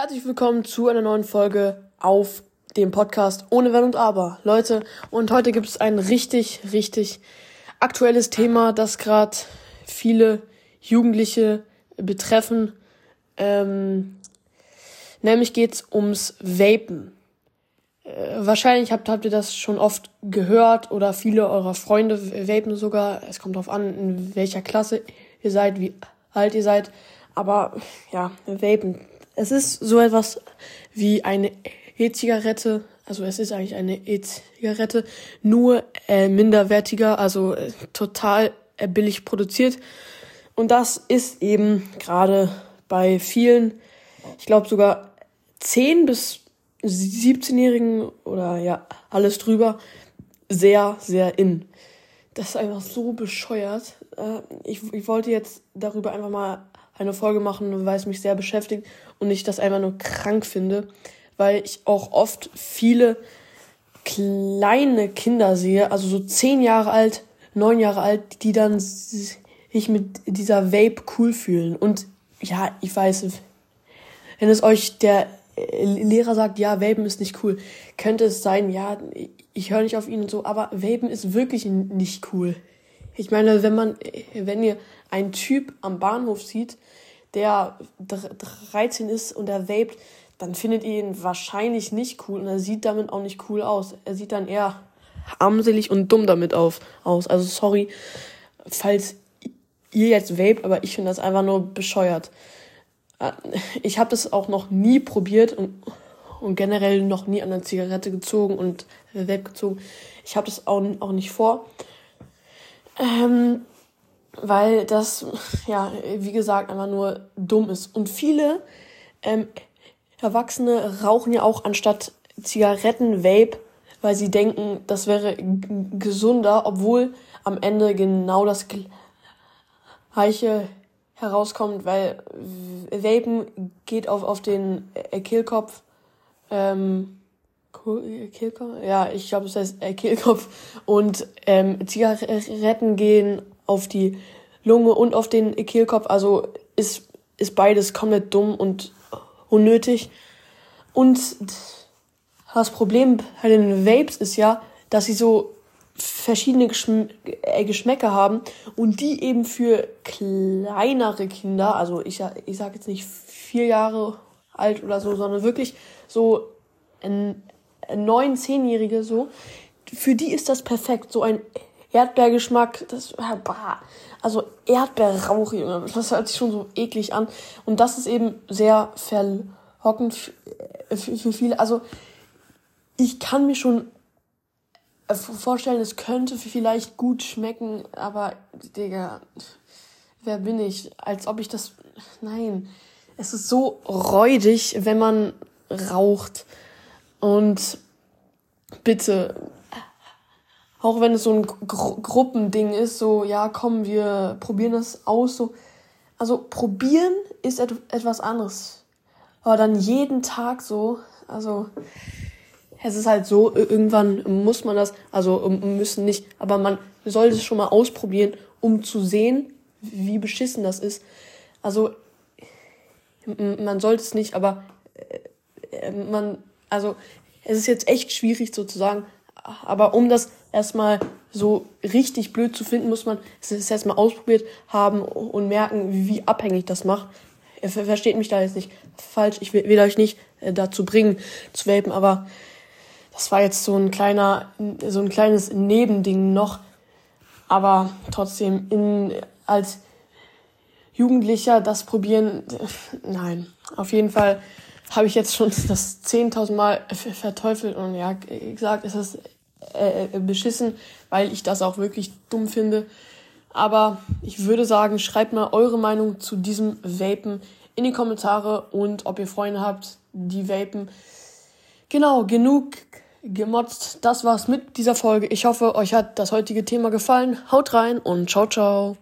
Herzlich willkommen zu einer neuen Folge auf dem Podcast Ohne Wenn und Aber. Leute, und heute gibt es ein richtig, richtig aktuelles Thema, das gerade viele Jugendliche betreffen. Ähm, nämlich geht's ums Vapen. Äh, wahrscheinlich habt, habt ihr das schon oft gehört oder viele eurer Freunde vapen sogar. Es kommt darauf an, in welcher Klasse ihr seid, wie alt ihr seid. Aber ja, vapen. Es ist so etwas wie eine E-Zigarette. Also es ist eigentlich eine E-Zigarette, nur äh, minderwertiger, also äh, total äh, billig produziert. Und das ist eben gerade bei vielen, ich glaube sogar 10 bis 17-Jährigen oder ja, alles drüber, sehr, sehr in. Das ist einfach so bescheuert. Äh, ich, ich wollte jetzt darüber einfach mal eine Folge machen, weil es mich sehr beschäftigt und ich das einfach nur krank finde, weil ich auch oft viele kleine Kinder sehe, also so zehn Jahre alt, neun Jahre alt, die dann sich mit dieser Vape cool fühlen. Und ja, ich weiß, wenn es euch der Lehrer sagt, ja, Vapen ist nicht cool, könnte es sein, ja, ich höre nicht auf ihn und so, aber Vapen ist wirklich nicht cool. Ich meine, wenn man, wenn ihr einen Typ am Bahnhof sieht, der 13 ist und er vaped, dann findet ihr ihn wahrscheinlich nicht cool und er sieht damit auch nicht cool aus. Er sieht dann eher armselig und dumm damit auf, aus. Also sorry, falls ihr jetzt vape, aber ich finde das einfach nur bescheuert. Äh, ich habe das auch noch nie probiert und, und generell noch nie an der Zigarette gezogen und Vape gezogen. Ich habe das auch, auch nicht vor. Ähm, weil das, ja, wie gesagt, einfach nur dumm ist. Und viele ähm, Erwachsene rauchen ja auch anstatt Zigaretten Vape, weil sie denken, das wäre gesunder, obwohl am Ende genau das gleiche herauskommt, weil Vapen geht auf, auf den Kehlkopf. Ähm, Kehlkopf? Ja, ich glaube, es heißt Kehlkopf. Und ähm, Zigaretten gehen auf die Lunge und auf den Kehlkopf. Also ist, ist beides komplett dumm und unnötig. Und das Problem bei den Vapes ist ja, dass sie so verschiedene Geschm äh, Geschmäcker haben und die eben für kleinere Kinder, also ich, ich sage jetzt nicht vier Jahre alt oder so, sondern wirklich so ein neun, zehnjährige so, für die ist das perfekt. So ein Erdbeergeschmack, das, bah. also Erdbeerrauch, das hört sich schon so eklig an. Und das ist eben sehr verlockend für, für viele. Also ich kann mir schon vorstellen, es könnte vielleicht gut schmecken, aber Digga, wer bin ich? Als ob ich das. Nein. Es ist so räudig, wenn man raucht. Und bitte, auch wenn es so ein Gru Gruppending ist, so, ja, komm, wir probieren das aus, so. Also, probieren ist et etwas anderes. Aber dann jeden Tag so, also, es ist halt so, irgendwann muss man das, also, müssen nicht, aber man sollte es schon mal ausprobieren, um zu sehen, wie beschissen das ist. Also, man sollte es nicht, aber äh, man, also, es ist jetzt echt schwierig sozusagen, aber um das erstmal so richtig blöd zu finden, muss man es erstmal ausprobiert haben und merken, wie abhängig das macht. Ihr versteht mich da jetzt nicht falsch. Ich will, will euch nicht äh, dazu bringen, zu vapen, aber das war jetzt so ein kleiner, so ein kleines Nebending noch. Aber trotzdem in, als Jugendlicher das probieren, nein. Auf jeden Fall habe ich jetzt schon das 10.000 Mal verteufelt und ja, gesagt, es ist äh, äh, beschissen, weil ich das auch wirklich dumm finde. Aber ich würde sagen, schreibt mal eure Meinung zu diesem Vapen in die Kommentare und ob ihr Freunde habt, die vapen. Genau, genug gemotzt. Das war's mit dieser Folge. Ich hoffe, euch hat das heutige Thema gefallen. Haut rein und ciao, ciao.